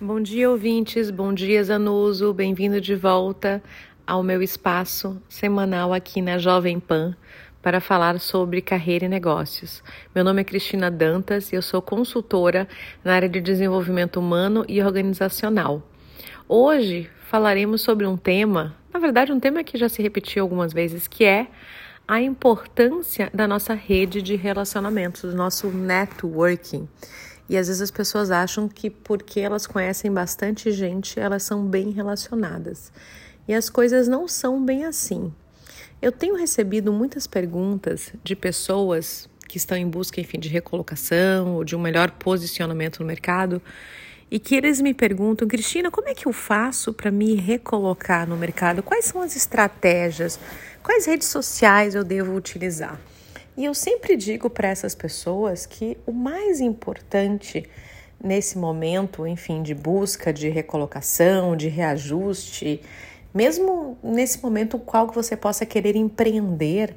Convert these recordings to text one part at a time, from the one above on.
Bom dia, ouvintes. Bom dia, Zanuso. Bem-vindo de volta ao meu espaço semanal aqui na Jovem Pan para falar sobre carreira e negócios. Meu nome é Cristina Dantas e eu sou consultora na área de desenvolvimento humano e organizacional. Hoje falaremos sobre um tema, na verdade, um tema que já se repetiu algumas vezes, que é a importância da nossa rede de relacionamentos, do nosso networking. E às vezes as pessoas acham que porque elas conhecem bastante gente, elas são bem relacionadas. E as coisas não são bem assim. Eu tenho recebido muitas perguntas de pessoas que estão em busca, enfim, de recolocação ou de um melhor posicionamento no mercado e que eles me perguntam, Cristina, como é que eu faço para me recolocar no mercado? Quais são as estratégias? Quais redes sociais eu devo utilizar? E eu sempre digo para essas pessoas que o mais importante nesse momento, enfim, de busca, de recolocação, de reajuste, mesmo nesse momento qual você possa querer empreender,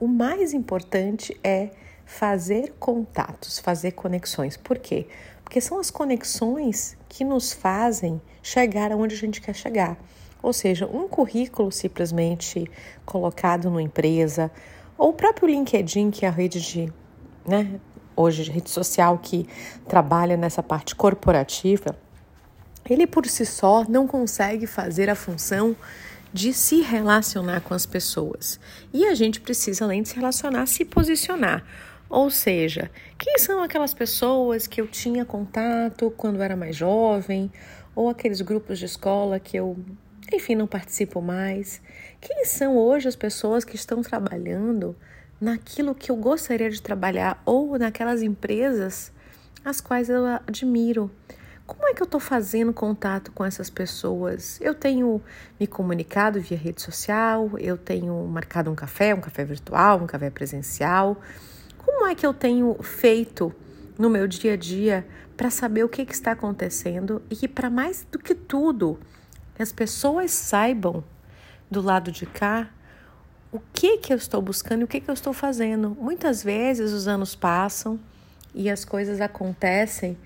o mais importante é fazer contatos, fazer conexões. Por quê? Porque são as conexões que nos fazem chegar aonde a gente quer chegar. Ou seja, um currículo simplesmente colocado numa empresa, ou o próprio LinkedIn, que é a rede de, né, hoje de rede social que trabalha nessa parte corporativa, ele por si só não consegue fazer a função de se relacionar com as pessoas. E a gente precisa, além de se relacionar, se posicionar. Ou seja, quem são aquelas pessoas que eu tinha contato quando era mais jovem, ou aqueles grupos de escola que eu enfim, não participo mais. Quem são hoje as pessoas que estão trabalhando naquilo que eu gostaria de trabalhar ou naquelas empresas as quais eu admiro? Como é que eu estou fazendo contato com essas pessoas? Eu tenho me comunicado via rede social, eu tenho marcado um café, um café virtual, um café presencial. Como é que eu tenho feito no meu dia a dia para saber o que, que está acontecendo e que, para mais do que tudo, que as pessoas saibam do lado de cá o que que eu estou buscando e o que que eu estou fazendo. Muitas vezes os anos passam e as coisas acontecem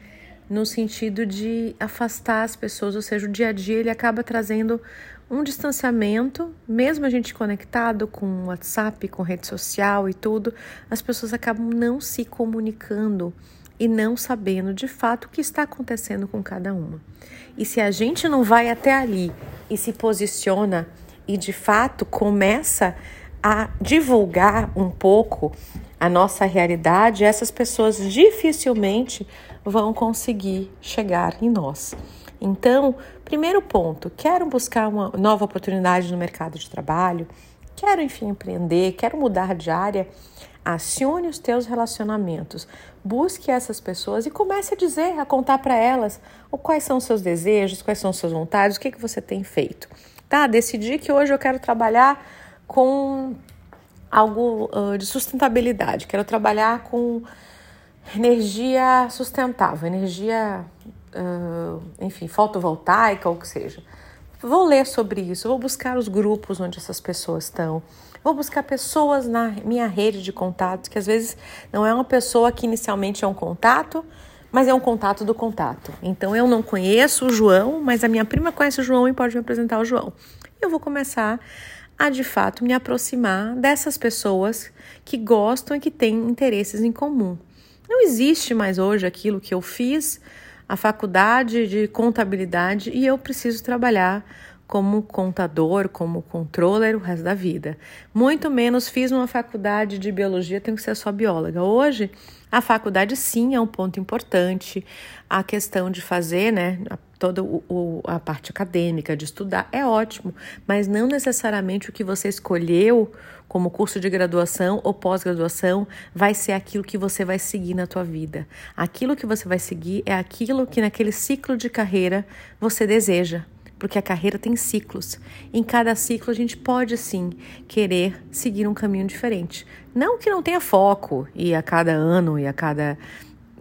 no sentido de afastar as pessoas, ou seja, o dia a dia ele acaba trazendo um distanciamento, mesmo a gente conectado com WhatsApp, com rede social e tudo, as pessoas acabam não se comunicando e não sabendo de fato o que está acontecendo com cada uma. E se a gente não vai até ali e se posiciona e de fato começa a divulgar um pouco a nossa realidade, essas pessoas dificilmente vão conseguir chegar em nós. Então, primeiro ponto, quero buscar uma nova oportunidade no mercado de trabalho, quero enfim empreender, quero mudar de área, acione os teus relacionamentos, busque essas pessoas e comece a dizer, a contar para elas quais são os seus desejos, quais são as suas vontades, o que, que você tem feito. Tá? Decidi que hoje eu quero trabalhar com algo uh, de sustentabilidade, quero trabalhar com energia sustentável, energia, uh, enfim, fotovoltaica ou o que seja. Vou ler sobre isso, vou buscar os grupos onde essas pessoas estão, vou buscar pessoas na minha rede de contatos, que às vezes não é uma pessoa que inicialmente é um contato, mas é um contato do contato. Então eu não conheço o João, mas a minha prima conhece o João e pode me apresentar o João. Eu vou começar a de fato me aproximar dessas pessoas que gostam e que têm interesses em comum. Não existe mais hoje aquilo que eu fiz a faculdade de contabilidade e eu preciso trabalhar como contador, como controller o resto da vida. Muito menos fiz uma faculdade de biologia, tenho que ser só bióloga. Hoje, a faculdade sim é um ponto importante. A questão de fazer, né, toda o, a parte acadêmica, de estudar, é ótimo, mas não necessariamente o que você escolheu como curso de graduação ou pós-graduação vai ser aquilo que você vai seguir na tua vida. Aquilo que você vai seguir é aquilo que naquele ciclo de carreira você deseja porque a carreira tem ciclos. Em cada ciclo a gente pode sim querer seguir um caminho diferente. Não que não tenha foco e a cada ano e a cada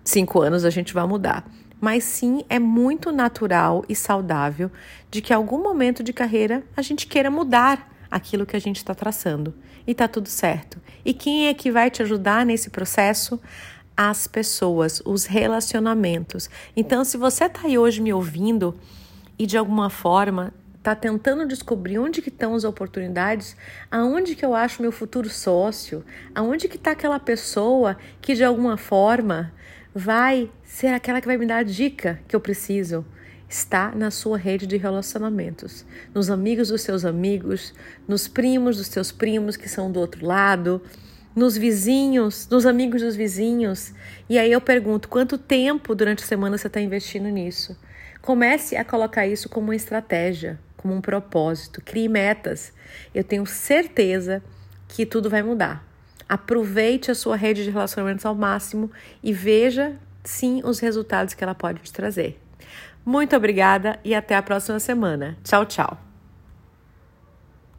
cinco anos a gente vai mudar, mas sim é muito natural e saudável de que algum momento de carreira a gente queira mudar aquilo que a gente está traçando e tá tudo certo. E quem é que vai te ajudar nesse processo as pessoas, os relacionamentos. Então, se você está aí hoje me ouvindo e de alguma forma está tentando descobrir onde que estão as oportunidades, aonde que eu acho meu futuro sócio, aonde que está aquela pessoa que de alguma forma vai ser aquela que vai me dar a dica que eu preciso. Está na sua rede de relacionamentos, nos amigos dos seus amigos, nos primos dos seus primos que são do outro lado, nos vizinhos, nos amigos dos vizinhos. E aí eu pergunto: quanto tempo durante a semana você está investindo nisso? Comece a colocar isso como uma estratégia, como um propósito. Crie metas. Eu tenho certeza que tudo vai mudar. Aproveite a sua rede de relacionamentos ao máximo e veja sim os resultados que ela pode te trazer. Muito obrigada e até a próxima semana. Tchau, tchau.